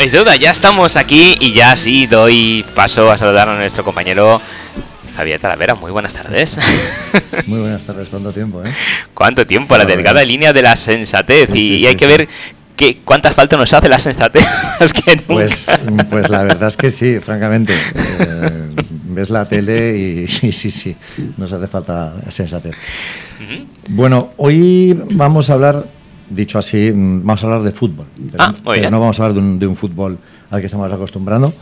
es deuda, ya estamos aquí y ya sí doy paso a saludar a nuestro compañero Javier Talavera. Muy buenas tardes. Muy buenas tardes, ¿cuánto tiempo, eh? ¿Cuánto tiempo? La delgada línea de la sensatez Sí, y, sí, y hay sí, que ver que, cuánta falta nos hace la sensatez. es que nunca- Pues, pues la verdad es que sí, francamente. Eh, ves la tele y, y sí, sí, nos hace falta sensatez. Bueno, hoy vamos a hablar, dicho así, mm, vamos a hablar de fútbol. Pero, Ah, pero no vamos a hablar de un, de un fútbol al que estamos acostumbrando,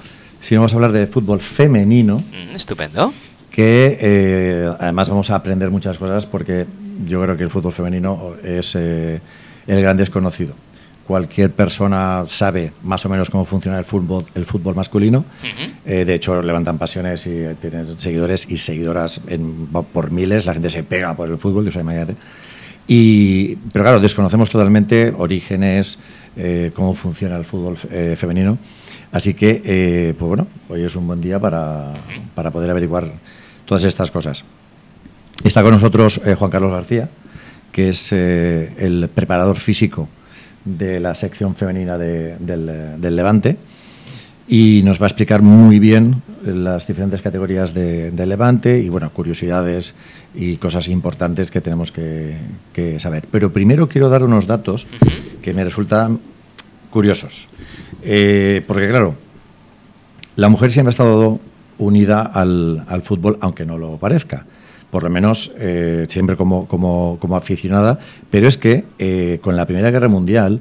sino vamos a hablar de fútbol femenino, Mm, Estupendo. que eh, además vamos a aprender muchas cosas porque yo creo que el fútbol femenino es eh, el gran desconocido. Cualquier persona sabe más o menos cómo funciona el fútbol, el fútbol masculino. Ujú. Eh, de hecho, levantan pasiones y eh, tienen seguidores y seguidoras en- por miles. La gente se pega por el fútbol, o sea, imagínate. Y, pero claro, desconocemos totalmente orígenes, eh, cómo funciona el fútbol eh, femenino. Así que, eh, pues bueno, hoy es un buen día para, para poder averiguar todas estas cosas. Está con nosotros Juan Carlos García, que es el preparador físico de la sección femenina de- del, del Levante y nos va a explicar muy bien las diferentes categorías de, de Levante y bueno, curiosidades y cosas importantes que tenemos que, que saber. Pero primero quiero dar unos datos que me resultan curiosos. Eh, porque claro, la mujer siempre ha estado unida al, al fútbol, aunque no lo parezca. Por lo menos eh, siempre como, como, como aficionada. Pero es que eh, con la Primera Guerra Mundial,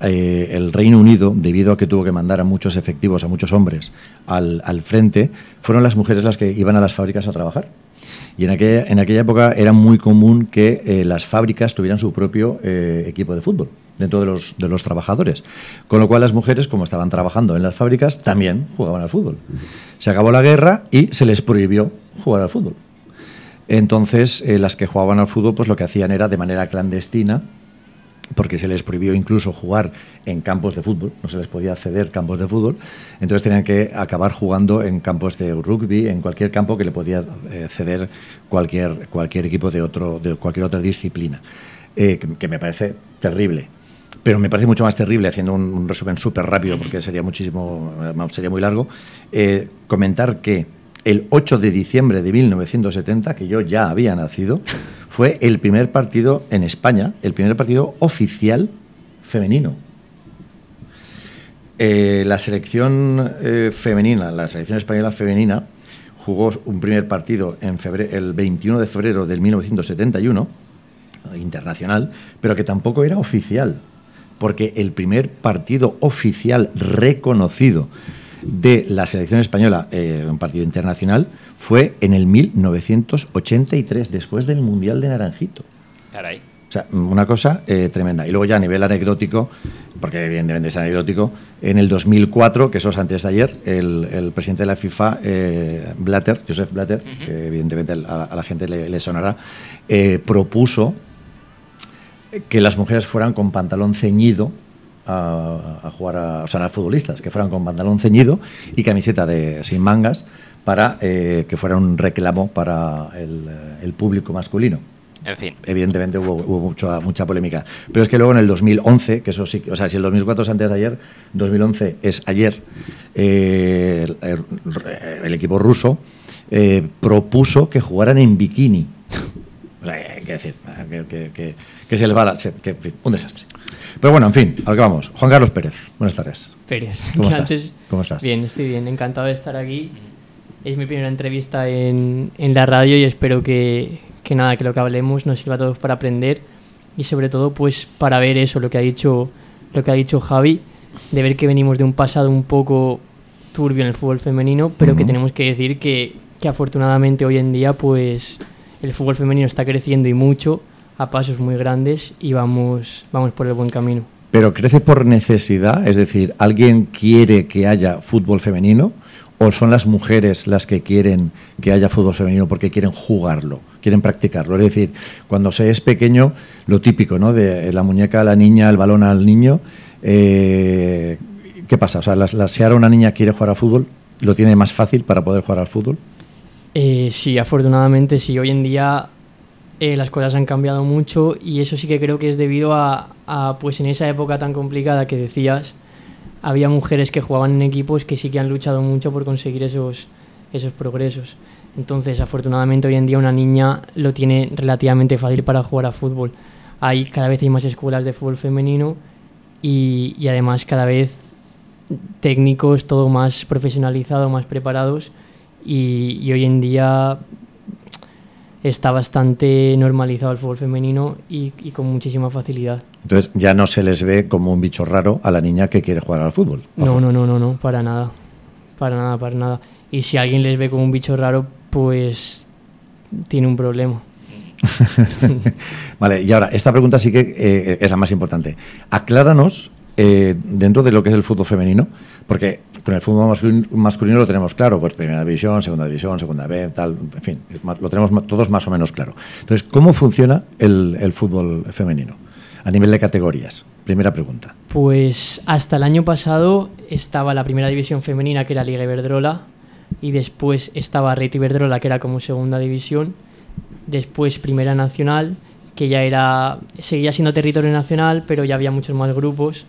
eh, el Reino Unido, debido a que tuvo que mandar a muchos efectivos, a muchos hombres al, frente, fueron las mujeres las que iban a las fábricas a trabajar. Y en aquella, en aquella época era muy común que eh, las fábricas tuvieran su propio eh, equipo de fútbol dentro de los, de los trabajadores. Con lo cual las mujeres, como estaban trabajando en las fábricas, también jugaban al fútbol. Se acabó la guerra y se les prohibió jugar al fútbol. Entonces, las que jugaban al fútbol, pues lo que hacían era de manera clandestina, porque se les prohibió incluso jugar en campos de fútbol, no se les podía acceder campos de fútbol, entonces tenían que acabar jugando en campos de rugby, en cualquier campo que le podía eh, ceder cualquier, cualquier equipo de, otro, de cualquier otra disciplina, eh, que, me parece terrible. Pero me parece mucho más terrible, haciendo un, un resumen súper rápido, porque sería muchísimo, eh, sería muy largo, eh, comentar que el 8 de diciembre de 1970, que yo ya había nacido, fue el primer partido en España, el primer partido oficial femenino. Eh, la selección eh, femenina, la selección española femenina, jugó un primer partido en el 21 de febrero del 1971, eh, internacional, pero que tampoco era oficial, porque el primer partido oficial reconocido de la selección española, eh, un partido internacional, fue en el 1983, después del Mundial de Naranjito. Caray. O sea, una cosa eh, tremenda. Y luego ya a nivel anecdótico, porque evidentemente es anecdótico, en el 2004, que eso es antes de ayer, el, el presidente de la FIFA, eh, Blatter, Joseph Blatter, que evidentemente a, la- a la gente le, le sonará, eh, propuso que las mujeres fueran con pantalón ceñido a, a jugar, a, o sea, las futbolistas, que fueran con pantalón ceñido y camiseta de sin mangas para eh, que fuera un reclamo para el, el público masculino En fin. evidentemente hubo, hubo mucha, mucha polémica. Pero es que luego en el 2011, que eso sí, o sea, si el 2004 es antes de ayer, 2011 es ayer, eh, el equipo ruso eh, propuso que jugaran en bikini. Que decir, que, que- que- que se les va la- que, un desastre. Pero bueno, en fin, a lo que vamos. Juan Carlos Pérez, buenas tardes. Pérez. ¿Cómo que estás? ¿Cómo estás? Bien, estoy bien, encantado de estar aquí. Es mi primera entrevista en, en la radio y espero que, que nada, que lo que hablemos nos sirva a todos para aprender y sobre todo pues para ver eso, lo que ha dicho, lo que ha dicho Javi, de ver que venimos de un pasado un poco turbio en el fútbol femenino, pero que Ujú. tenemos que decir que, que afortunadamente hoy en día pues el fútbol femenino está creciendo y mucho a pasos muy grandes y vamos, vamos por el buen camino. Pero crece por necesidad, es decir, ¿alguien quiere que haya fútbol femenino o son las mujeres las que quieren que haya fútbol femenino porque quieren jugarlo, quieren practicarlo? Es decir, cuando se es pequeño, lo típico, ¿no? De la muñeca a la niña, el balón al niño, eh, ¿qué pasa? O sea, la- la- si ahora una niña quiere jugar al fútbol, ¿lo tiene más fácil para poder jugar al fútbol? Eh, sí, afortunadamente sí. Hoy en día eh, las cosas han cambiado mucho y eso sí que creo que es debido a, a, pues en esa época tan complicada que decías, había mujeres que jugaban en equipos que sí que han luchado mucho por conseguir esos, esos progresos. Entonces, afortunadamente hoy en día una niña lo tiene relativamente fácil para jugar a fútbol. Hay cada vez hay más escuelas de fútbol femenino y, y además cada vez técnicos, todo más profesionalizado, más preparados y, y hoy en día está bastante normalizado el fútbol femenino y, y, con muchísima facilidad. Entonces ya no se les ve como un bicho raro a la niña que quiere jugar al fútbol. No, no, no, no, no, para nada. Para nada, para nada. Y si alguien les ve como un bicho raro, pues tiene un problema. vale, y ahora, esta pregunta sí que eh, es la más importante. Acláranos eh, dentro de lo que es el fútbol femenino, porque con el fútbol masculino, lo tenemos claro, pues primera división, segunda división, segunda B, tal, en fin, lo tenemos todos más o menos claro. Entonces, ¿cómo funciona el, fútbol femenino a nivel de categorías? Primera pregunta. Pues hasta el año pasado estaba la primera división femenina, que era Liga Iberdrola, y después estaba Reto Iberdrola, que era como segunda división, después Primera Nacional, que ya era seguía siendo territorio nacional, pero ya había muchos más grupos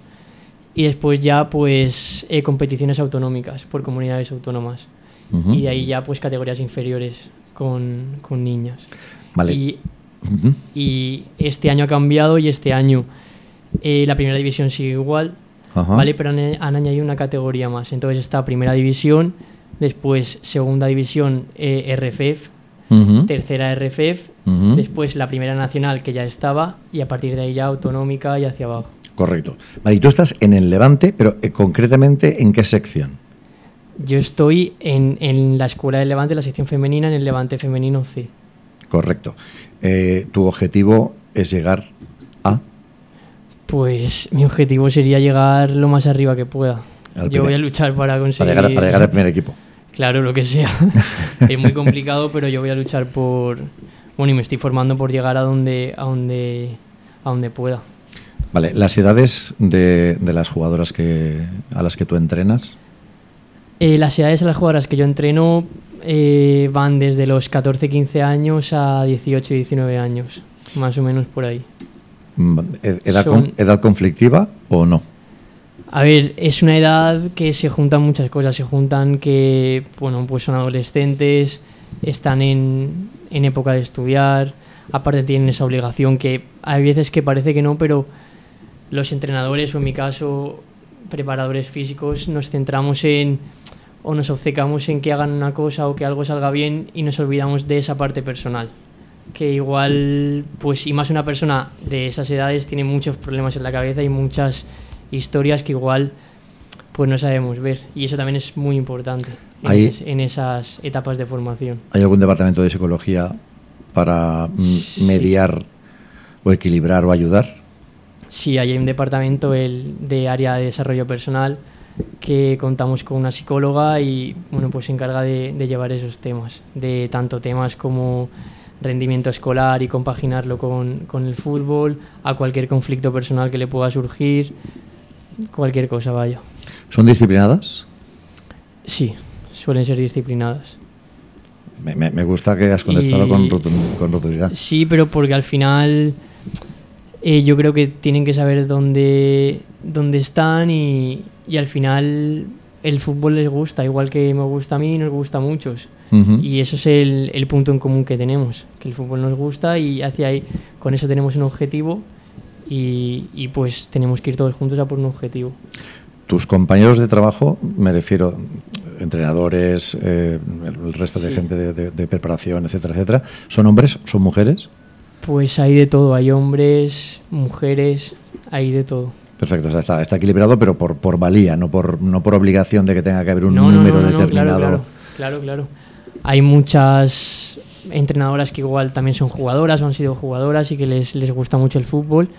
y después ya pues eh, competiciones autonómicas por comunidades autónomas uh -huh. y de ahí ya pues categorías inferiores con, con niñas. Vale. Y, uh -huh. y, este año ha cambiado y este año eh, la primera división sigue igual, uh -huh. ¿vale? Pero han, han, añadido una categoría más. Entonces está primera división, después segunda división eh, RFF, tercera RFF, después la primera nacional que ya estaba y a partir de ahí ya autonómica y hacia abajo. Correcto. Vale, y tú estás en el Levante, pero eh, concretamente en qué sección? Yo estoy en, en, la Escuela del Levante, la sección femenina, en el Levante Femenino C. Correcto. Eh, ¿Tu objetivo es llegar a? Pues mi objetivo sería llegar lo más arriba que pueda. Al Yo voy a luchar para conseguir... Para llegar, para llegar al primer equipo. Claro, lo que sea. es muy complicado, pero yo voy a luchar por... Bueno, y me estoy formando por llegar a donde, a donde, a donde pueda. Vale, las edades de, de, las jugadoras que, a las que tú entrenas. Eh, las edades de las jugadoras que yo entreno eh, van desde los 14-15 años a 18-19 años, más o menos por ahí. ¿Edad, Son, con, ¿Edad conflictiva o no? A ver, es una edad que se juntan muchas cosas. Se juntan que, bueno, pues son adolescentes, están en, en época de estudiar, aparte tienen esa obligación que hay veces que parece que no, pero los entrenadores o en mi caso preparadores físicos nos centramos en o nos obcecamos en que hagan una cosa o que algo salga bien y nos olvidamos de esa parte personal que igual pues y más una persona de esas edades tiene muchos problemas en la cabeza y muchas historias que igual pues no sabemos ver y eso también es muy importante en, ¿Hay, esas, en esas etapas de formación ¿Hay algún departamento de psicología para Sí. mediar o equilibrar o ayudar? Sí, hay un departamento el, de área de desarrollo personal que contamos con una psicóloga y bueno, pues se encarga de, de, llevar esos temas, de tanto temas como rendimiento escolar y compaginarlo con, con, el fútbol, a cualquier conflicto personal que le pueda surgir, cualquier cosa, vaya. ¿Son disciplinadas? Sí, suelen ser disciplinadas. Me, me, me gusta que has contestado y, con, con rotundidad. Sí, pero porque al final eh, yo creo que tienen que saber dónde, dónde están y, y, al final el fútbol les gusta, igual que me gusta a mí nos gusta a muchos. Uh -huh. Y eso es el, el, punto en común que tenemos, que el fútbol nos gusta y hacia ahí, con eso tenemos un objetivo y, y pues tenemos que ir todos juntos a por un objetivo. Tus compañeros de trabajo, me refiero, entrenadores, eh, el resto de sí. gente de, de, de preparación, etcétera, etcétera, ¿son hombres, son mujeres? Pues hay de todo, hay hombres, mujeres, hay de todo. Perfecto, o sea, está, está, equilibrado, pero por, por valía, no por, no por obligación de que tenga que haber un no, número no, no, determinado. Claro, claro, claro, Hay muchas entrenadoras que igual también son jugadoras o han sido jugadoras y que les, les gusta mucho el fútbol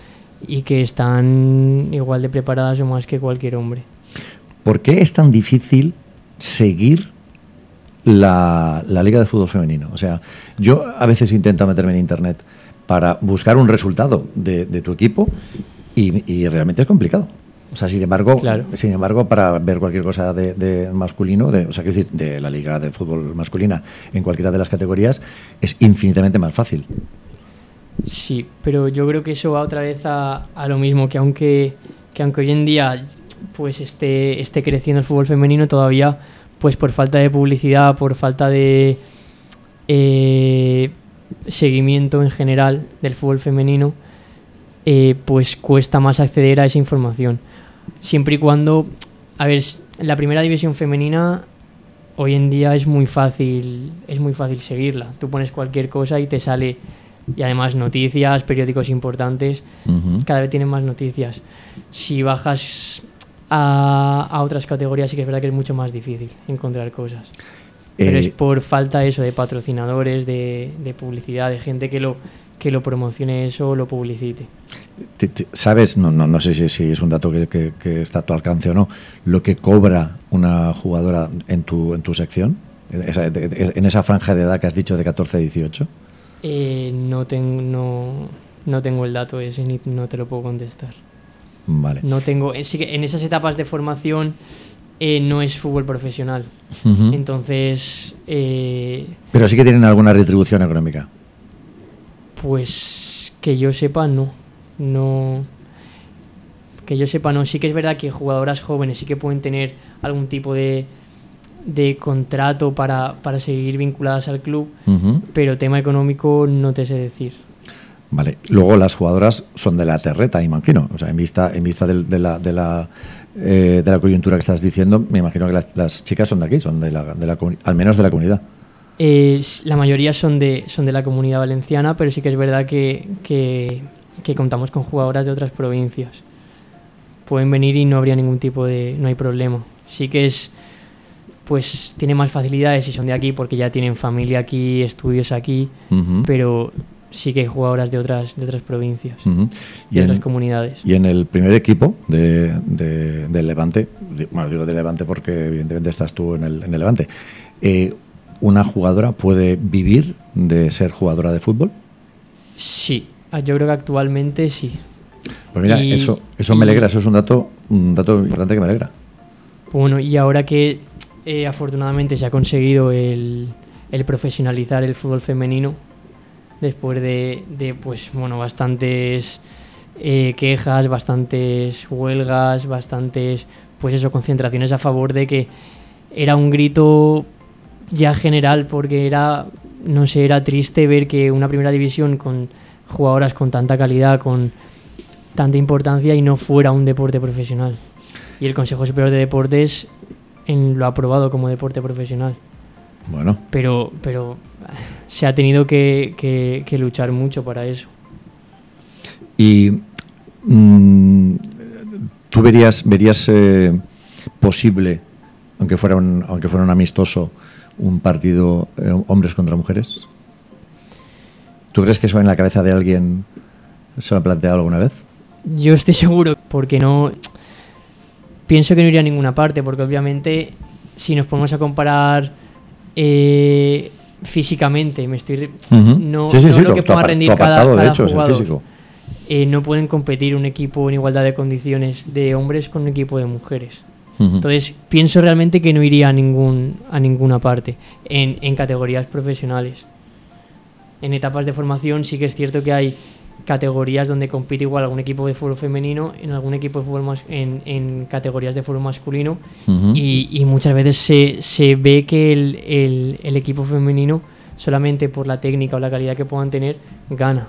y que están igual de preparadas o más que cualquier hombre. ¿Por qué es tan difícil seguir la, la Liga de Fútbol Femenino? O sea, yo a veces intento meterme en Internet para buscar un resultado de, de tu equipo y, y, realmente es complicado. O sea, sin embargo, claro. sin embargo para ver cualquier cosa de, de masculino, de, o sea, decir, de la liga de fútbol masculina en cualquiera de las categorías, es infinitamente más fácil. Sí, pero yo creo que eso va otra vez a, a lo mismo, que aunque, que aunque hoy en día pues esté, esté creciendo el fútbol femenino todavía pues por falta de publicidad, por falta de eh, seguimiento en general del fútbol femenino, eh, pues cuesta más acceder a esa información. Siempre y cuando, a ver, la primera división femenina hoy en día es muy fácil, es muy fácil seguirla. Tú pones cualquier cosa y te sale y además noticias, periódicos importantes, cada vez tienen más noticias. Si bajas a, a, otras categorías sí que es verdad que es mucho más difícil encontrar cosas. Pero es eh, por falta eso de patrocinadores, de, de, publicidad, de gente que lo, que lo promocione eso o lo publicite. ¿Sabes? No, no, no sé si, si, es un dato que, que, que, está a tu alcance o no. ¿Lo que cobra una jugadora en tu, en tu sección? En esa franja de edad que has dicho de 14 a 18? Eh, no, ten, no, no tengo el dato ese ni no te lo puedo contestar. Vale. No tengo, sí que en esas etapas de formación eh, no es fútbol profesional. Uh -huh. Entonces. Eh, Pero sí que tienen alguna retribución económica. Pues que yo sepa, no. No. Que yo sepa, no. Sí que es verdad que jugadoras jóvenes sí que pueden tener algún tipo de, de contrato para, para seguir vinculadas al club, uh -huh. pero tema económico no te sé decir. Vale. Luego las jugadoras son de la terreta, imagino. O sea, en vista, en vista de, de la, de la, eh, de la coyuntura que estás diciendo, me imagino que las, las chicas son de aquí, son de la, de la al menos de la comunidad. Eh, la mayoría son de, son de la comunidad valenciana, pero sí que es verdad que, que, que, contamos con jugadoras de otras provincias. Pueden venir y no habría ningún tipo de. no hay problema. Sí que es. Pues tiene más facilidades si son de aquí porque ya tienen familia aquí, estudios aquí, uh -huh. pero sí que hay jugadoras de otras, de otras provincias uh -huh. y de en, otras comunidades. Y en el primer equipo de, de, de, Levante, bueno, digo de Levante porque evidentemente estás tú en el, en el Levante, eh, ¿una jugadora puede vivir de ser jugadora de fútbol? Sí, ah, yo creo que actualmente sí. Pues mira, y, eso, eso me alegra, eso es un dato, un dato importante que me alegra. Bueno, y ahora que eh, afortunadamente se ha conseguido el, el profesionalizar el fútbol femenino, después de, de pues bueno bastantes eh, quejas, bastantes huelgas, bastantes pues eso concentraciones a favor de que era un grito ya general porque era no sé era triste ver que una primera división con jugadoras con tanta calidad, con tanta importancia y no fuera un deporte profesional. Y el Consejo Superior de Deportes en, lo ha aprobado como deporte profesional. Bueno. Pero, pero se ha tenido que, que, que luchar mucho para eso. Y mmm, tú verías, verías eh, posible, aunque fuera un, aunque fuera un amistoso, un partido eh, hombres contra mujeres. ¿Tú crees que eso en la cabeza de alguien se lo ha planteado alguna vez? Yo estoy seguro, porque no. Pienso que no iría a ninguna parte, porque obviamente, si nos ponemos a comparar eh, físicamente, me estoy. Uh -huh. No, sí, sí, no sí, creo que pueda rendir cada, cada de hecho, jugador. Es el físico. Eh, no pueden competir un equipo en igualdad de condiciones de hombres con un equipo de mujeres. Uh -huh. Entonces, pienso realmente que no iría a, ningún, a ninguna parte en, en categorías profesionales. En etapas de formación sí que es cierto que hay categorías donde compite igual algún equipo de fútbol femenino, en algún equipo de fútbol mas en, en, categorías de fútbol masculino Uh -huh. y, y, muchas veces se, se ve que el, el, el, equipo femenino solamente por la técnica o la calidad que puedan tener gana.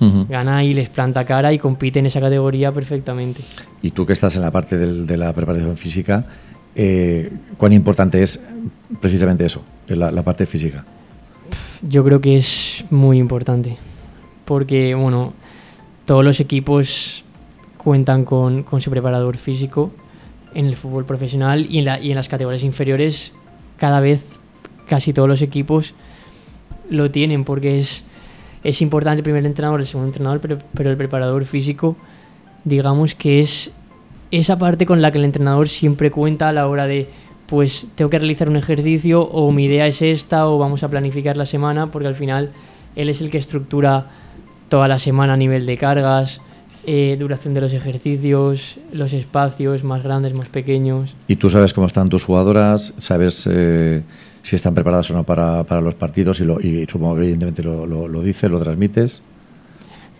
Uh -huh. Gana y les planta cara y compite en esa categoría perfectamente. Y tú que estás en la parte del, de la preparación física, eh, ¿cuán importante es precisamente eso, la, la parte física? Yo creo que es muy importante porque bueno, todos los equipos cuentan con, con, su preparador físico en el fútbol profesional y en, la, y en las categorías inferiores. Cada vez casi todos los equipos lo tienen porque es, es importante el primer entrenador, el segundo entrenador, pero, pero el preparador físico digamos que es esa parte con la que el entrenador siempre cuenta a la hora de pues tengo que realizar un ejercicio o mi idea es esta o vamos a planificar la semana porque al final él es el que estructura toda la semana a nivel de cargas, eh, duración de los ejercicios, los espacios más grandes, más pequeños. ¿Y tú sabes cómo están tus jugadoras? ¿Sabes eh, si están preparadas o no para, para los partidos? Y, lo, y, supongo que evidentemente lo, lo, lo dices, lo transmites.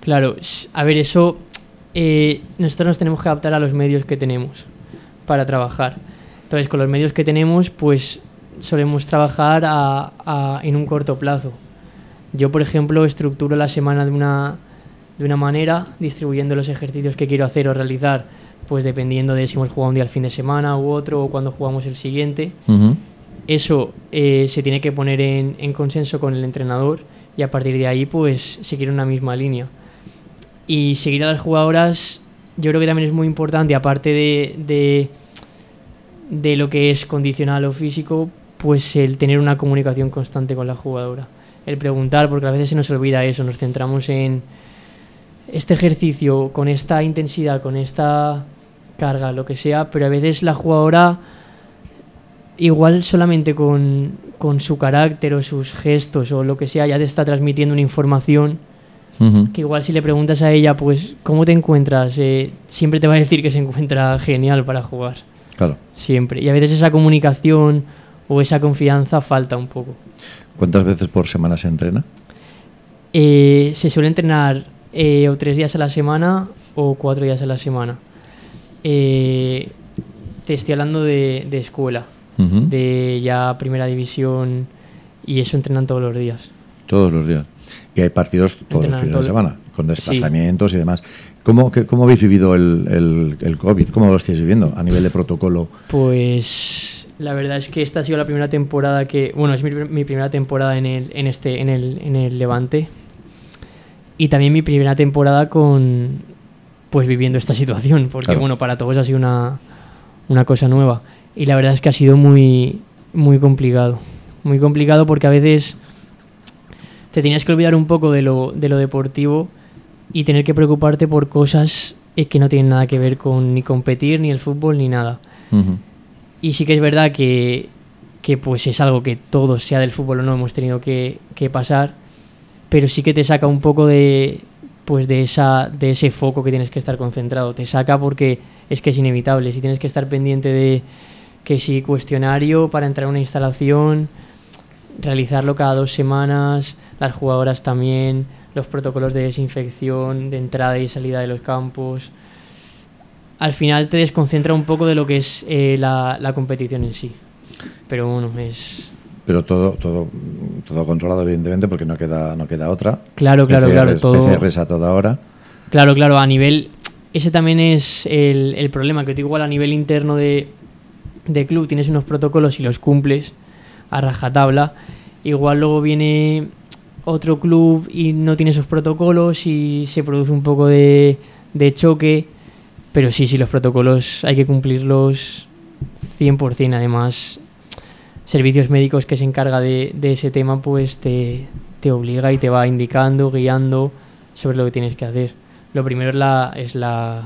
Claro, a ver, eso eh, nosotros nos tenemos que adaptar a los medios que tenemos. para trabajar. Entonces, con los medios que tenemos, pues solemos trabajar a- a- en un corto plazo. Yo, por ejemplo, estructuro la semana de una, de una manera, distribuyendo los ejercicios que quiero hacer o realizar, pues dependiendo de si hemos jugado un día al fin de semana u otro, o cuando jugamos el siguiente. Eso eh, se tiene que poner en, en consenso con el entrenador y a partir de ahí, pues seguir una misma línea. Y seguir a las jugadoras, yo creo que también es muy importante, aparte de, de, de lo que es condicional o físico, pues el tener una comunicación constante con la jugadora. El preguntar, porque a veces se nos olvida eso, nos centramos en este ejercicio con esta intensidad, con esta carga, lo que sea, pero a veces la jugadora igual solamente con, con su carácter o sus gestos o lo que sea ya te está transmitiendo una información que igual si le preguntas a ella pues ¿cómo te encuentras? Eh, siempre te va a decir que se encuentra genial para jugar, Claro. siempre. Y a veces esa comunicación o esa confianza falta un poco. ¿Cuántas veces por semana se entrena? Eh, se suele entrenar eh, o tres días a la semana o cuatro días a la semana. Eh, te estoy hablando de, de escuela, de ya primera división y eso entrenan todos los días. Todos los días. Y hay partidos todos los fines de semana, con desplazamientos y demás. ¿Cómo, ¿Cómo habéis vivido el, el, el COVID? ¿Cómo lo estáis viviendo a nivel de protocolo? Pues la verdad es que esta ha sido la primera temporada que, bueno, es mi, mi primera temporada en el, en este, en el, en el Levante y también mi primera temporada con, pues viviendo esta situación, porque Claro. bueno, para todos ha sido una, una cosa nueva y la verdad es que ha sido muy, muy complicado, muy complicado porque a veces te tenías que olvidar un poco de lo, de lo deportivo y tener que preocuparte por cosas eh, que no tienen nada que ver con ni competir, ni el fútbol, ni nada. Ujú. Y sí que es verdad que, que pues es algo que todos, sea del fútbol o no, hemos tenido que, que pasar, pero sí que te saca un poco de pues de esa de ese foco que tienes que estar concentrado. Te saca porque es que es inevitable. Si tienes que estar pendiente de que si cuestionario para entrar a una instalación, realizarlo cada dos semanas, las jugadoras también, los protocolos de desinfección, de entrada y salida de los campos. Al final te desconcentra un poco de lo que es eh, la, la competición en sí. Pero bueno, es... Pero todo, todo, todo controlado, evidentemente, porque no queda, no queda otra. Claro, claro, claro, PCRs, todo... PCRs a toda hora. Claro, claro, a nivel... Ese también es el, el problema, que tú igual a nivel interno de, de club tienes unos protocolos y los cumples a rajatabla. Igual luego viene otro club y no tiene esos protocolos y se produce un poco de, de choque. Pero sí, sí, los protocolos hay que cumplirlos 100%. Además, servicios médicos que se encarga de, ese tema, pues te, te obliga y te va indicando, guiando sobre lo que tienes que hacer. Lo primero es la, es la,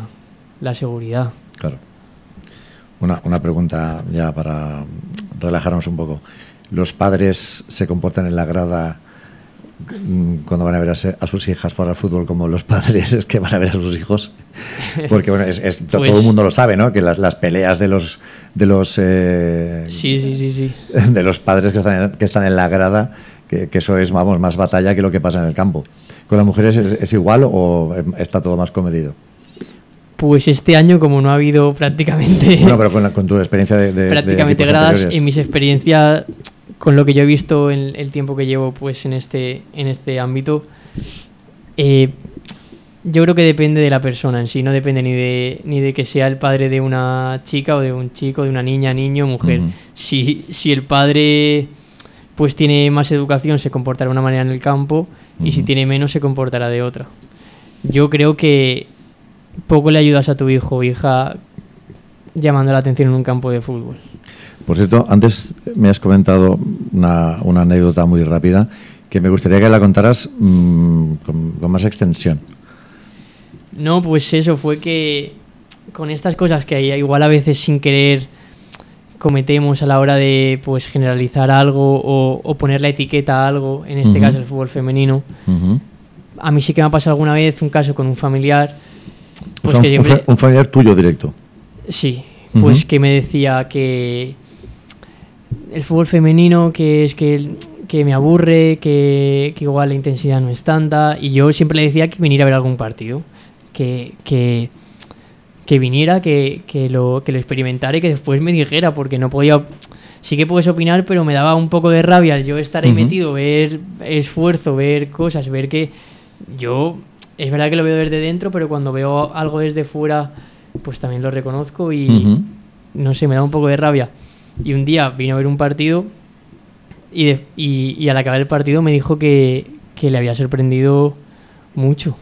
la seguridad. Claro. Una, una pregunta ya para relajarnos un poco. ¿Los padres se comportan en la grada cuando van a ver a, sus hijas jugar al fútbol como los padres es que van a ver a sus hijos? Porque bueno, es, es- to- Pues- todo el mundo lo sabe, ¿no? Que las, las peleas de los de los eh, Sí, sí, sí, sí. de los padres que están en, que están en la grada, que, que eso es vamos más batalla que lo que pasa en el campo. ¿Con las mujeres es, es igual o está todo más comedido? Pues este año, como no ha habido prácticamente, Bueno, pero con, la- con tu experiencia de, prácticamente gradas, en mis experiencias, con lo que yo he visto en el tiempo que llevo pues en este, en este ámbito, eh, yo creo que depende de la persona en sí, no depende ni de, ni de que sea el padre de una chica o de un chico, de una niña, niño, mujer. Si, si el padre pues tiene más educación, se comportará de una manera en el campo, y si tiene menos, se comportará de otra. Yo creo que poco le ayudas a tu hijo o hija llamando la atención en un campo de fútbol. Por cierto, antes me has comentado una, una anécdota muy rápida que me gustaría que la contaras mm, con, con más extensión. No, pues eso fue que con estas cosas que hay, igual a veces sin querer cometemos a la hora de pues generalizar algo o, o poner la etiqueta a algo, en este caso el fútbol femenino. A mí sí que me ha pasado alguna vez un caso con un familiar, O pues sea, que un, siempre, un familiar tuyo directo. sí, pues que me decía que el fútbol femenino que es que, que me aburre, que, que igual la intensidad no es tanta. Y yo siempre le decía que viniera a ver algún partido, que, que, que viniera, que, que lo, que lo experimentara y que después me dijera, porque no podía... Sí que puedes opinar, pero me daba un poco de rabia yo estar ahí metido, ver esfuerzo, ver cosas, ver que yo... Es verdad que lo veo desde dentro, pero cuando veo algo desde fuera, pues también lo reconozco y Ujú. no sé, me da un poco de rabia. Y un día vino a ver un partido y, de- y, y al acabar el partido me dijo que, que le había sorprendido mucho.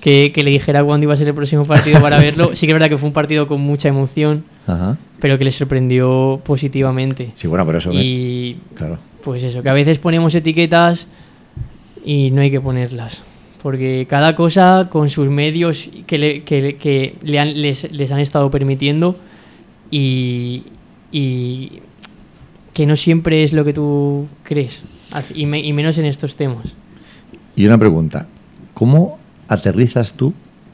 Que, que le dijera cuándo iba a ser el próximo partido para verlo. Sí que es verdad que fue un partido con mucha emoción, Ajá. pero que le sorprendió positivamente. Sí, bueno, pero eso... me- Y Claro. pues eso, que a veces ponemos etiquetas y no hay que ponerlas. Porque cada cosa con sus medios que le, que, que le han- les, les han estado permitiendo y, y que no siempre es lo que tú crees. Y, me- y menos en estos temas. Y una pregunta. ¿Cómo aterrizas tú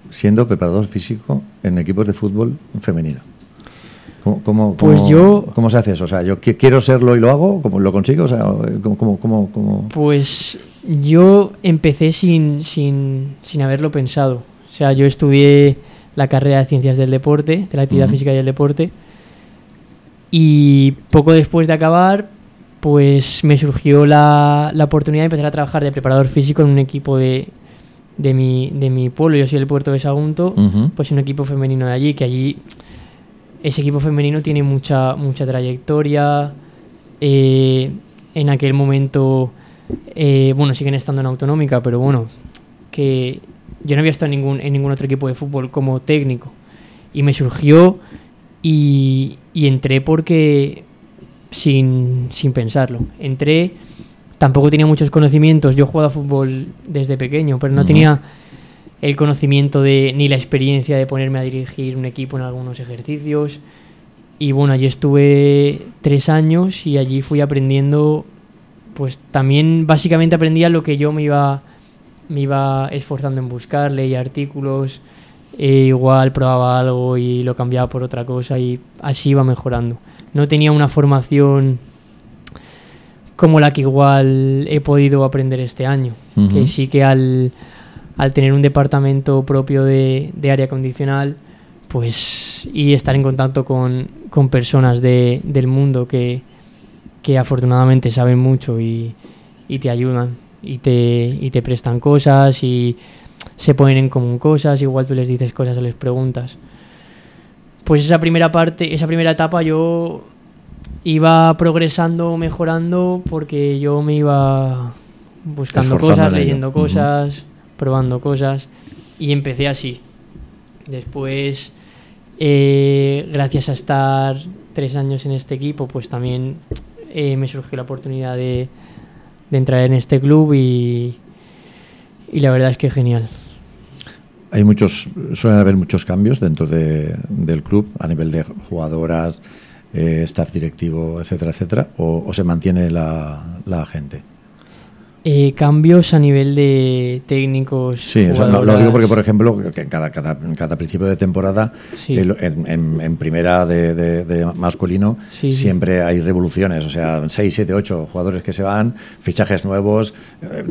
siendo preparador físico en equipos de fútbol femenino? ¿Cómo, cómo- Pues cómo- yo- ¿Cómo se hace eso? O sea, yo qui- quiero serlo y lo hago, ¿cómo lo consigo? O sea, ¿cómo, cómo, cómo- cómo- Pues yo empecé sin, sin, sin haberlo pensado. O sea, yo estudié la carrera de Ciencias del Deporte, de la Actividad. Física y el Deporte. Y poco después de acabar, pues me surgió la, la oportunidad de empezar a trabajar de preparador físico en un equipo de, de, mi, de mi pueblo. Yo soy del puerto de Sagunto, Ujú. pues un equipo femenino de allí, que allí ese equipo femenino tiene mucha, mucha trayectoria. eh, en aquel momento, eh, bueno, siguen estando en autonómica, pero bueno, que yo no había estado en ningún, en ningún otro equipo de fútbol como técnico. Y me surgió y, y entré porque sin, sin pensarlo. Entré, tampoco tenía muchos conocimientos. Yo jugaba a fútbol desde pequeño, pero no Ujú. tenía el conocimiento de ni la experiencia de ponerme a dirigir un equipo en algunos ejercicios. Y bueno, allí estuve tres años y allí fui aprendiendo, pues también básicamente aprendía lo que yo me iba, me iba esforzando en buscar, leía artículos, e igual probaba algo y lo cambiaba por otra cosa y así iba mejorando. No tenía una formación como la que igual he podido aprender este año, Ujú. que sí que al, al tener un departamento propio de, de área condicional, pues y estar en contacto con, con personas de- del mundo que, que afortunadamente saben mucho y, y te ayudan y te, y te prestan cosas y se ponen en común cosas, igual tú les dices cosas o les preguntas. Pues esa primera parte, esa primera etapa yo iba progresando, mejorando porque yo me iba buscando Esforzando cosas, leyendo cosas, probando cosas y empecé así. Después, eh, gracias a estar tres años en este equipo, pues también eh, me surgió la oportunidad de, de entrar en este club y, la verdad es que genial. Hay muchos, suelen haber muchos cambios dentro de- del club a nivel de jugadoras, eh, staff directivo, etcétera, etcétera, o, se mantiene la gente. Eh, cambios a nivel de técnicos. Sí, o sea, lo, digo porque, por ejemplo, que en cada, cada, en cada principio de temporada, Sí. el- en, en- en primera de, de- de masculino, Sí, sí. siempre hay revoluciones. O sea, 6, 7, 8 jugadores que se van, fichajes nuevos, eh,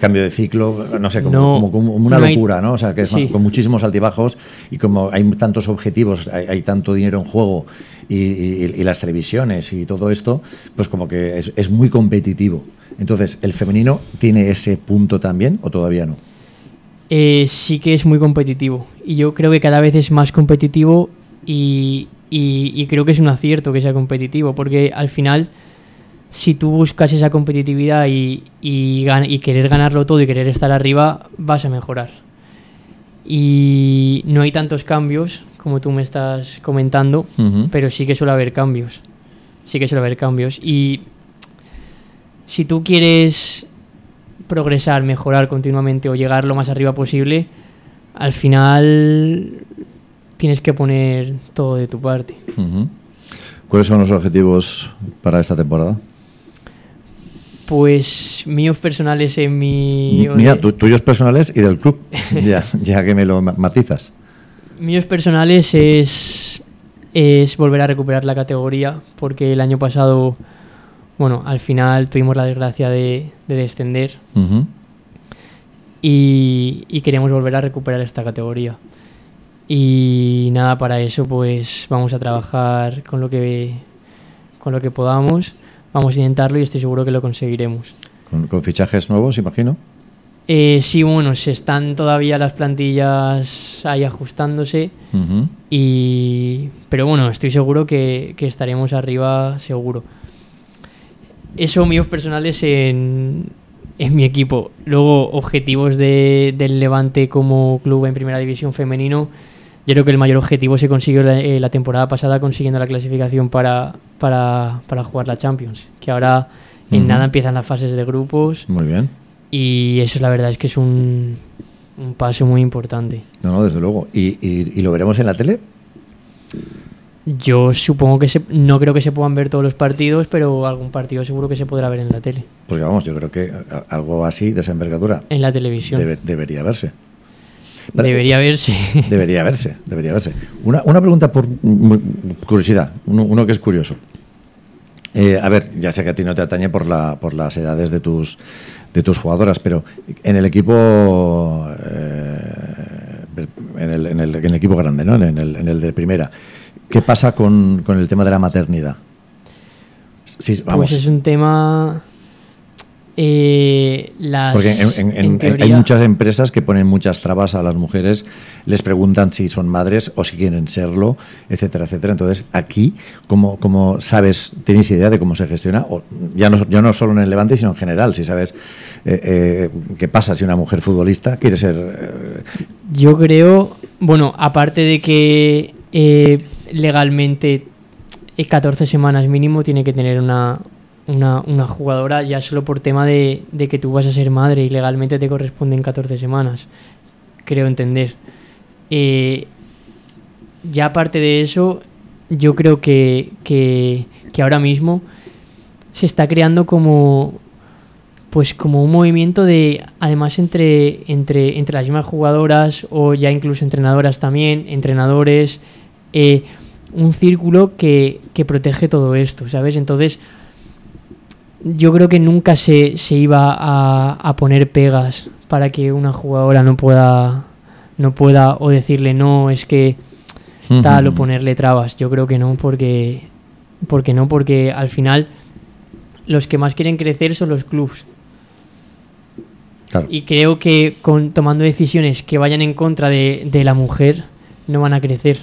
cambio de ciclo, no sé, como, No, como- como una no hay- locura, ¿no? O sea, que es con muchísimos altibajos y como hay tantos objetivos, hay, hay tanto dinero en juego y, y- y las televisiones y todo esto, pues como que es, es muy competitivo. Entonces, ¿el femenino tiene ese punto también o todavía no? Eh, sí que es muy competitivo. Y yo creo que cada vez es más competitivo y, y- y creo que es un acierto que sea competitivo, porque al final, si tú buscas esa competitividad y, querer ganarlo todo y querer estar arriba, vas a mejorar. Y no hay tantos cambios como tú me estás comentando, pero sí que suele haber cambios. Sí que suele haber cambios. Y si tú quieres progresar, mejorar continuamente o llegar lo más arriba posible, al final tienes que poner todo de tu parte. ¿Cuáles son los objetivos para esta temporada? Pues míos personales en mi... Mira, tu- tuyos personales y del club, ya, ya que me lo ma- matizas. Míos personales es, es volver a recuperar la categoría, porque el año pasado, bueno, al final tuvimos la desgracia de, de descender y, y queremos volver a recuperar esta categoría. y nada, para eso pues vamos a trabajar con lo que, con lo que podamos, vamos a intentarlo y estoy seguro que lo conseguiremos. Con, con fichajes nuevos, imagino. Eh, sí, bueno, se están todavía las plantillas ahí ajustándose. Y, pero bueno, estoy seguro que, que estaremos arriba, seguro. Eso míos personales en, en mi equipo. Luego, objetivos de- del Levante como club en primera división femenino. Yo creo que el mayor objetivo se consiguió la, eh, la temporada pasada consiguiendo la clasificación para, para, para jugar la Champions. Que ahora en nada empiezan las fases de grupos. Muy bien. Y eso la verdad es que es un, un paso muy importante. No, no, desde luego. ¿Y, y- y lo veremos en la tele? Yo supongo que se, no creo que se puedan ver todos los partidos, pero algún partido seguro que se podrá ver en la tele, Porque vamos, yo creo que algo así, de esa envergadura, en la televisión. debe- debería verse. Debería verse. Debería verse, debería verse. Una, una pregunta por curiosidad, uno, uno que es curioso. Eh, a ver, ya sé que a ti no te atañe por, la, por las edades de tus, de tus jugadoras, pero en el equipo eh, en, el, en el- en el equipo grande, ¿no? en, el, en el de primera, ¿qué pasa con, con el tema de la maternidad? Sí, vamos. Pues es un tema. eh, las, Porque en- en- en- en teoría- hay muchas empresas que ponen muchas trabas a las mujeres, les preguntan si son madres o si quieren serlo, etcétera, etcétera. Entonces, aquí, ¿cómo, cómo sabes, tenéis idea de cómo se gestiona? O ya, no, ya no solo en el Levante, sino en general, si sabes eh, eh, qué pasa si una mujer futbolista quiere ser... Yo creo, bueno, aparte de que legalmente eh, 14 semanas mínimo tiene que tener una, una, una jugadora ya solo por tema de, de que tú vas a ser madre y legalmente te corresponden 14 semanas, creo entender. Eh, ya aparte de eso, yo creo que, que, que ahora mismo se está creando como pues como un movimiento de además entre entre entre las mismas jugadoras o ya incluso entrenadoras también entrenadores eh, un círculo que, que protege todo esto sabes entonces yo creo que nunca se, se iba a, a poner pegas para que una jugadora no pueda no pueda o decirle no es que tal o ponerle trabas. Yo creo que no porque porque no porque al final los que más quieren crecer son los clubs. Claro. y creo que con, tomando decisiones que vayan en contra de, de la mujer no van a crecer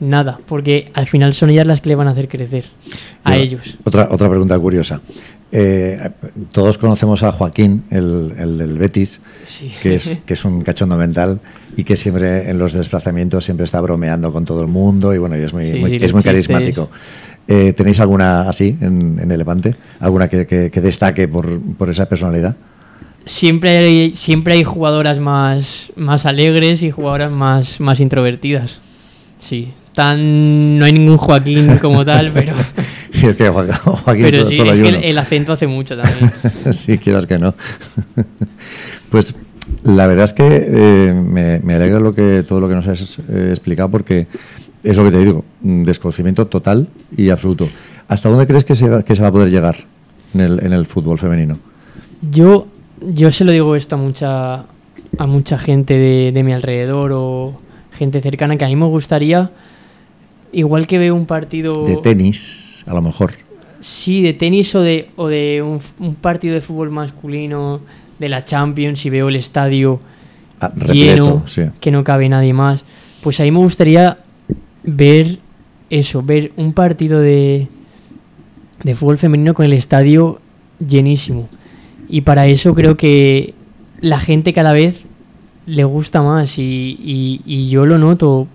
nada, porque al final son ellas las que le van a hacer crecer a Yo- ellos. Otra, otra pregunta curiosa. Eh, todos conocemos a Joaquín, el, el del Betis, Sí. que es, que es un cachondo mental y que siempre en los desplazamientos siempre está bromeando con todo el mundo y bueno, y es muy, Sí, muy- sí, es muy chistes. carismático. Eh, ¿Tenéis alguna así en, en el Levante? ¿Alguna que, que- que destaque por, por esa personalidad? Siempre hay, siempre hay jugadoras más, más alegres y jugadoras más, más introvertidas. Sí. Tan, no hay ningún Joaquín como tal, pero, Sí, es que Jo- Joaquín pero solo, sí, solo es hay que el, acento hace mucho también. sí, quieras que no. pues la verdad es que eh, me, me alegra lo que, todo lo que nos has eh, explicado porque es lo que te digo, un desconocimiento total y absoluto. ¿Hasta dónde crees que se va, que se va a poder llegar en el, en el fútbol femenino? Yo, yo se lo digo esto a mucha, a mucha gente de, de mi alrededor o gente cercana que a mí me gustaría, igual que veo un partido... De tenis, a lo mejor. Sí, de tenis o de, o de un, partido de fútbol masculino de la Champions y veo el estadio Ah, repleto, lleno, sí. que no cabe nadie más. Pues ahí me gustaría ver eso, ver un partido de, de fútbol femenino con el estadio llenísimo. Y para eso creo que la gente cada vez le gusta más y, y- y yo lo noto,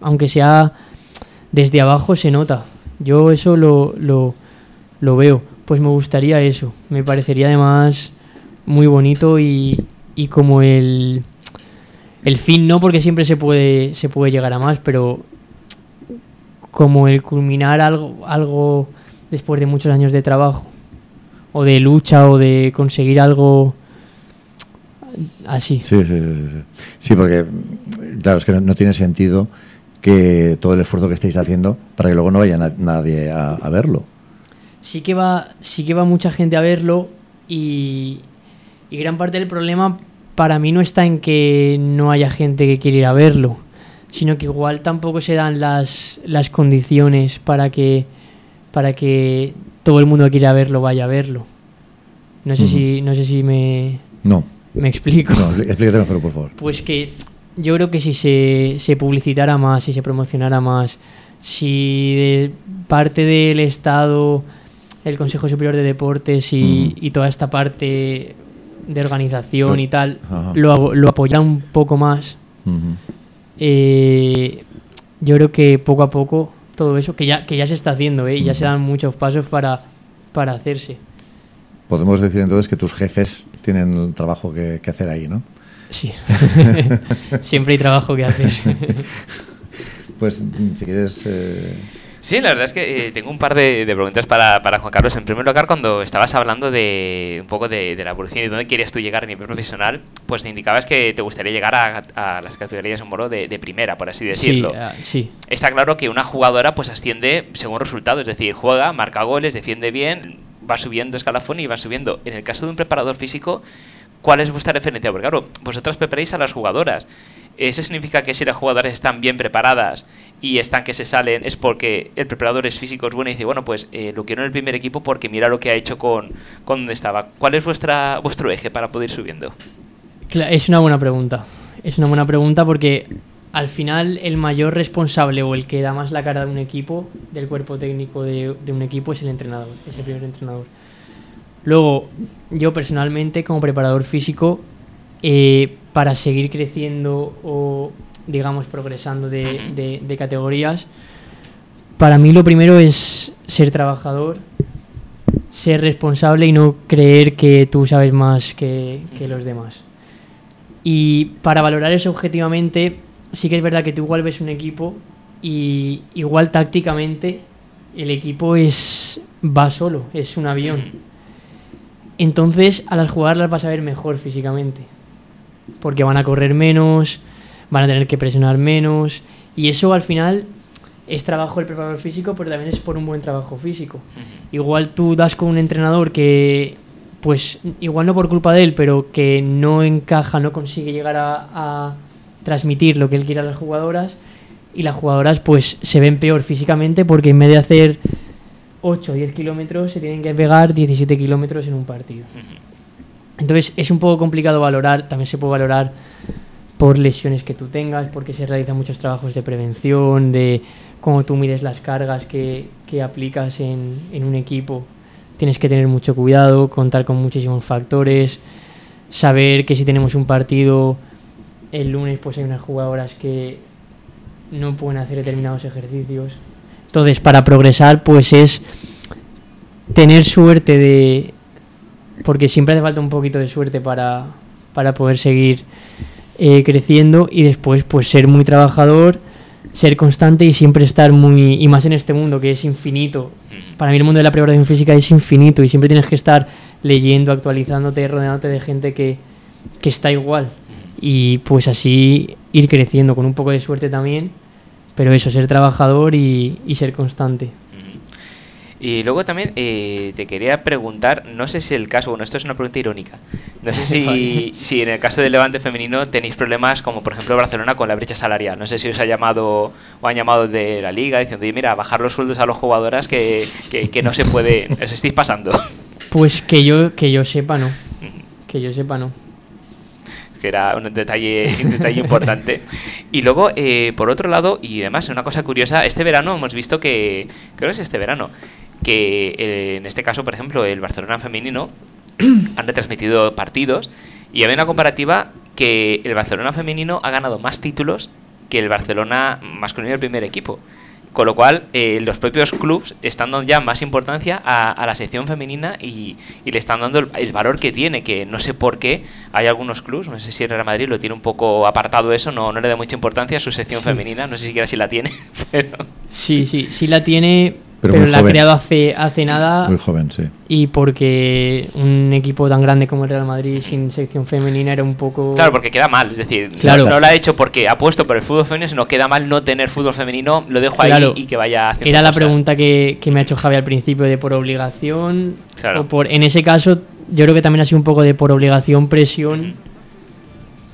aunque sea desde abajo se nota. Yo eso lo, lo, lo veo. Pues me gustaría eso. Me parecería además muy bonito y, y como el, el fin, no porque siempre se puede, se puede llegar a más, pero como el culminar algo, algo después de muchos años de trabajo o de lucha o de conseguir algo así. Sí, sí, sí, sí, sí. Porque claro, es que no tiene sentido que todo el esfuerzo que estáis haciendo para que luego no vaya na- nadie a, a verlo. sí que va sí que va mucha gente a verlo y, y gran parte del problema para mí no está en que no haya gente que quiera ir a verlo sino que igual tampoco se dan las, las condiciones para que, para que todo el mundo que quiera verlo vaya a verlo. No sé, si, no sé si me, No, me explico. no, explícate mejor, por favor. Pues que yo creo que si se, se publicitara más, si se promocionara más, si de parte del Estado, el Consejo Superior de Deportes y, Mm. y toda esta parte de organización y tal, Ajá. lo, lo apoyara un poco más, eh, yo creo que poco a poco todo eso, que ya, que ya se está haciendo, ¿eh? y ya se dan muchos pasos para, para hacerse. Podemos decir entonces que tus jefes tienen el trabajo que, que hacer ahí, ¿no? Sí, siempre hay trabajo que hacer. Pues mm, si quieres... eh, Sí, la verdad es que eh, tengo un par de, de preguntas para, para Juan Carlos. En primer lugar, cuando estabas hablando de un poco de, de la evolución y de dónde querías tú llegar a nivel profesional, pues te indicabas que te gustaría llegar a, a las categorías moro de, de primera, por así sí, decirlo. ah, sí. Está claro que una jugadora pues asciende según resultados, es decir, juega, marca goles, defiende bien, va subiendo escalafón y va subiendo. En el caso de un preparador físico, ¿cuál es vuestra referencia? Porque claro, vosotras preparáis a las jugadoras. ¿Eso significa que si las jugadoras están bien preparadas y están que se salen es porque el preparador es físico, es bueno y dice, bueno, pues eh, lo quiero en el primer equipo porque mira lo que ha hecho con, con donde estaba? ¿Cuál es vuestra vuestro eje para poder ir subiendo? Es una buena pregunta. Es una buena pregunta porque al final el mayor responsable o el que da más la cara de un equipo, del cuerpo técnico de, de un equipo, es el entrenador, es el primer entrenador. Luego, yo personalmente como preparador físico, eh, para seguir creciendo o digamos progresando de, Ujú. de- de categorías, para mí lo primero es ser trabajador, ser responsable y no creer que tú sabes más que, que los demás. Y para valorar eso objetivamente, sí que es verdad que tú igual ves un equipo y igual tácticamente el equipo es va solo, es un avión. Entonces a las jugadoras las vas a ver mejor físicamente. Porque van a correr menos, van a tener que presionar menos. Y eso al final es trabajo del preparador físico, pero también es por un buen trabajo físico. Igual tú das con un entrenador que, pues, igual no por culpa de él, pero que no encaja, no consigue llegar a, a transmitir lo que él quiere a las jugadoras. Y las jugadoras, pues, se ven peor físicamente porque en vez de hacer 8 o 10 kilómetros, se tienen que pegar 17 kilómetros en un partido. Entonces es un poco complicado valorar, también se puede valorar por lesiones que tú tengas, porque se realizan muchos trabajos de prevención, de cómo tú mides las cargas que, que aplicas en, en un equipo. Tienes que tener mucho cuidado, contar con muchísimos factores, saber que si tenemos un partido el lunes, pues hay unas jugadoras que no pueden hacer determinados ejercicios. Entonces, para progresar, pues es tener suerte de, porque siempre hace falta un poquito de suerte para, para poder seguir eh, creciendo y después pues ser muy trabajador, ser constante y siempre estar muy, y más en este mundo que es infinito. Para mí el mundo de la preparación física es infinito y siempre tienes que estar leyendo, actualizándote, rodeándote de gente que, que está igual. Y pues así ir creciendo con un poco de suerte también, pero eso, ser trabajador y, y ser constante. Y luego también eh, te quería preguntar, no sé si el caso, bueno, esto es una pregunta irónica, no sé si, si en el caso del Levante femenino tenéis problemas como por ejemplo Barcelona con la brecha salarial, no sé si os ha llamado o han llamado de la liga diciendo, "Oye, mira, bajar los sueldos a las jugadoras que, que, que no se puede, os estáis pasando. Pues que yo, que yo sepa no, que yo sepa no. Que era un detalle, un detalle importante. Y luego, eh, por otro lado, y además una cosa curiosa, este verano hemos visto que, creo que es este verano, que eh, en este caso, por ejemplo, el Barcelona femenino han retransmitido partidos y había una comparativa que el Barcelona femenino ha ganado más títulos que el Barcelona masculino del primer equipo. Con lo cual, eh, los propios clubes están dando ya más importancia a, a la sección femenina y, y le están dando el, el valor que tiene, que no sé por qué. Hay algunos clubes, no sé si el Real Madrid lo tiene un poco apartado eso, no, no le da mucha importancia a su sección femenina, no sé siquiera si la tiene, pero... Sí, sí, sí la tiene, Pero la ha creado hace, hace nada Muy joven, sí. y porque un equipo tan grande como el Real Madrid sin sección femenina era un poco... Claro, porque queda mal, es decir, Claro. no, no lo ha hecho porque ha puesto por el fútbol femenino, sino queda mal no tener fútbol femenino, lo dejo ahí y que vaya haciendo Era la cosas. pregunta que, que me ha hecho Javi al principio de por obligación. Claro. O por, en ese caso, yo creo que también ha sido un poco de por obligación, presión.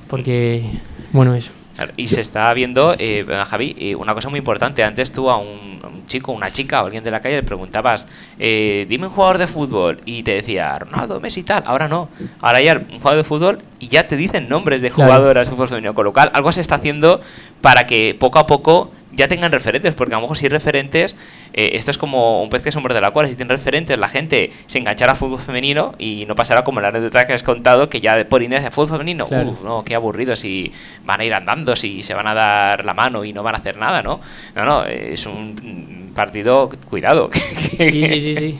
Porque, bueno, eso. Y se está viendo, eh, Javi, eh, una cosa muy importante. Antes tú a un, chico, una chica o alguien de la calle le preguntabas, eh, dime un jugador de fútbol, y te decía Ronaldo, Messi y tal. Ahora no. Ahora ya un jugador de fútbol y ya te dicen nombres de jugadoras de fútbol femenino. Con lo cual, algo se está haciendo para que poco a poco ya tengan referentes, porque a lo mejor si referentes, eh, esto es como un pez que se muerde la cual, si tienen referentes, la gente se enganchará a fútbol femenino y no pasará como la anécdota que has contado, que ya por inercia, fútbol femenino, no, qué aburrido, si van a ir andando, si se van a dar la mano y no van a hacer nada, ¿no? No, no, es un partido, cuidado, que,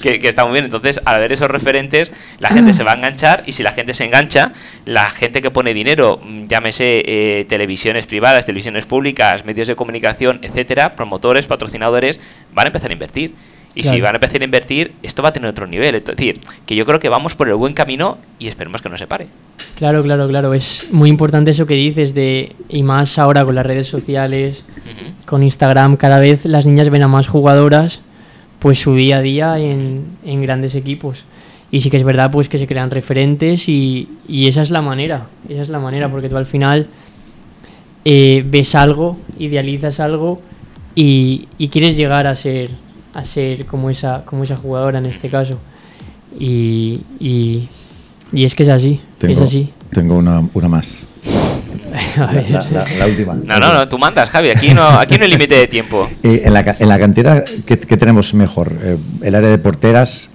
Que, está muy bien. Entonces, al ver esos referentes, la gente se va a enganchar y si la gente se engancha, la gente que pone dinero, llámese eh, televisiones privadas, televisiones públicas, medios de comunicación, etcétera, promotores, patrocinadores, van a empezar a invertir. Y si van a empezar a invertir, esto va a tener otro nivel. Es decir, que yo creo que vamos por el buen camino y esperemos que no se pare. Claro, claro, claro. Es muy importante eso que dices de, y más ahora con las redes sociales, con Instagram, cada vez las niñas ven a más jugadoras pues su día a día en, en grandes equipos. Y sí que es verdad pues que se crean referentes y, y esa es la manera, esa es la manera, porque tú al final eh, ves algo, idealizas algo y, y quieres llegar a ser a ser como esa, como esa jugadora en este caso. Y, y, es que es así. Tengo, es así. Tengo una, una más. La, última. No, no, no, tú mandas, Javi. Aquí no, aquí no hay límite de tiempo. Eh, en, la, en la cantera, ¿qué, tenemos mejor? Eh, ¿El área de porteras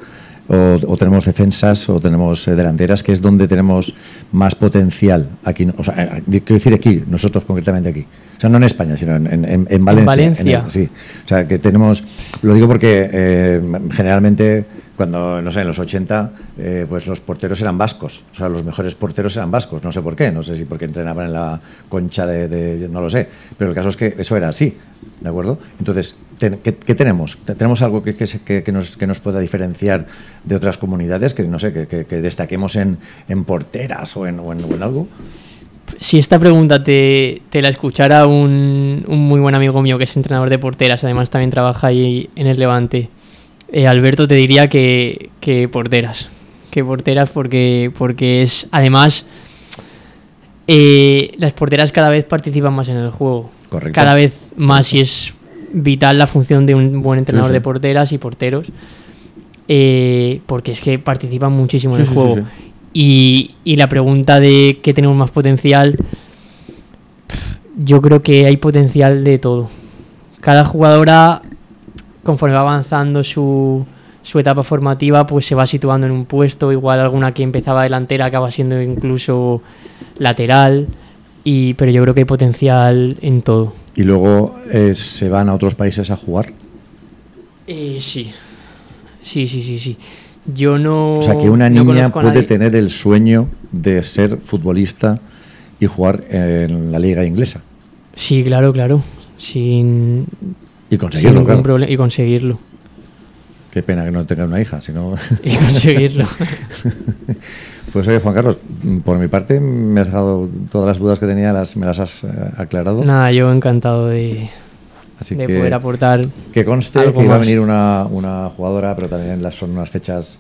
o, tenemos defensas o tenemos eh, delanteras? que es donde tenemos más potencial? Aquí, o sea, quiero decir aquí, nosotros concretamente aquí. O sea, no en España, sino en, en, en Valencia. Valencia. sí. O sea, que tenemos. Lo digo porque eh, generalmente, cuando, no sé, en los 80, eh, pues los porteros eran vascos. O sea, los mejores porteros eran vascos. No sé por qué. No sé si porque entrenaban en la concha de. no lo sé. Pero el caso es que eso era así. ¿De acuerdo? Entonces, ¿qué, tenemos? ¿Tenemos algo que, que, nos, que nos pueda diferenciar de otras comunidades? Que, no sé, que, destaquemos en, en porteras o en, o en algo si esta pregunta te, la escuchara un, muy buen amigo mío que es entrenador de porteras, además también trabaja ahí en el Levante, eh, Alberto te diría que, porteras. Que porteras porque, porque es, además, eh, las porteras cada vez participan más en el juego. Cada vez más y es vital la función de un buen entrenador de porteras y porteros. Eh, porque es que participan muchísimo en el juego. Y, la pregunta de qué tenemos más potencial, yo creo que hay potencial de todo. Cada jugadora, conforme va avanzando su, su etapa formativa, pues se va situando en un puesto. Igual alguna que empezaba delantera acaba siendo incluso lateral. Y, pero yo creo que hay potencial en todo. ¿Y luego eh, se van a otros países a jugar? Eh, sí. Sí, sí, sí, sí. Yo no. O sea, que una niña puede tener el sueño de ser futbolista y jugar en la liga inglesa. Sí, claro, claro. Sin. Y conseguirlo, sin y conseguirlo. Qué pena que no tenga una hija, sino. Y conseguirlo. pues oye, Juan Carlos, por mi parte me has dejado todas las dudas que tenía, las, me las has eh, aclarado. Nada, yo encantado de, Así de poder aportar. Que conste que iba a venir una, una, jugadora, pero también las, son unas fechas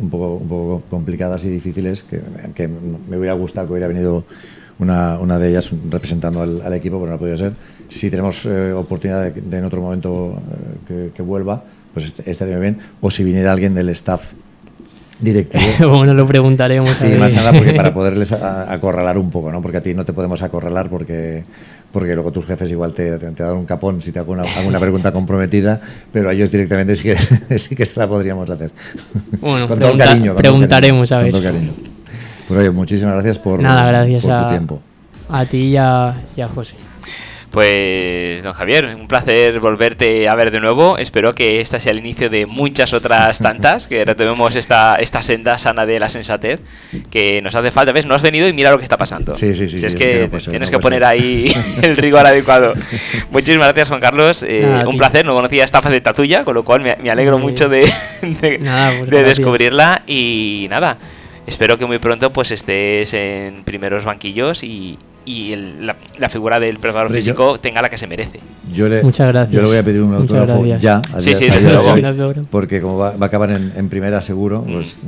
un poco, un poco complicadas y difíciles, que, que me hubiera gustado que hubiera venido una, una de ellas representando al, equipo, pero no ha podido ser. Si tenemos eh, oportunidad de, en otro momento eh, que, vuelva, pues estaría bien. O si viniera alguien del staff directivo. bueno, lo preguntaremos. Sí, más nada porque para poderles acorralar un poco, ¿no? Porque a ti no te podemos acorralar porque porque luego tus jefes igual te, te, dan un capón si te hago una, alguna pregunta comprometida, pero a ellos directamente sí que, sí que se la podríamos hacer. Bueno, con todo cariño. preguntaremos, a ver. Con todo cariño. Pues oye, muchísimas gracias por, Nada, gracias por a, tu tiempo. A ti y a, y a José. Pues, don Javier, un placer volverte a ver de nuevo. Espero que este sea el inicio de muchas otras tantas, que retomemos esta, esta senda sana de la sensatez que nos hace falta. ¿Ves? No has venido y mira lo que está pasando. Sí, sí, sí. es que tienes que poner ahí el rigor adecuado. Muchísimas gracias, Juan Carlos. Eh, un placer. No conocía esta faceta tuya, con lo cual me, alegro mucho de, de, de descubrirla. Y nada, espero que muy pronto pues estés en primeros banquillos y, y el- la, la figura del preparador yo- físico tenga la que se merece. Yo le, Muchas gracias. Yo le voy a pedir un autógrafo ya, a Sí, día- sí, a día porque como va, va a acabar en, en primera seguro, pues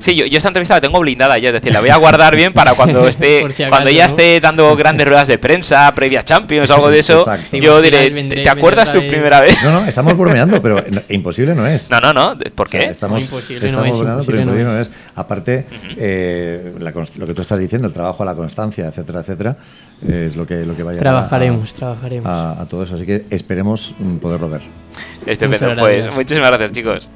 Sí, yo, yo esta entrevista la tengo blindada ya, es decir, la voy a guardar bien para cuando esté, Por si acaso, cuando ya ¿no? esté dando grandes ruedas de prensa, previa Champions, algo de eso, Exacto. ¿Te yo diré, Vendré- ¿te acuerdas tu primera vez? No, no, estamos bromeando, pero no- imposible no es. No, no, no, ¿por O sea, qué? estamos, imposible no estamos es, bromeando, pero imposible no imposible no es. Aparte, eh, la lo que tú estás diciendo, el trabajo a la constancia, etcétera, etcétera, es lo que, lo que va a llevar a- Trabajaremos, trabajaremos. a, a todo eso. Así que esperemos mm, poderlo ver. Estupendo, pues muchísimas gracias chicos.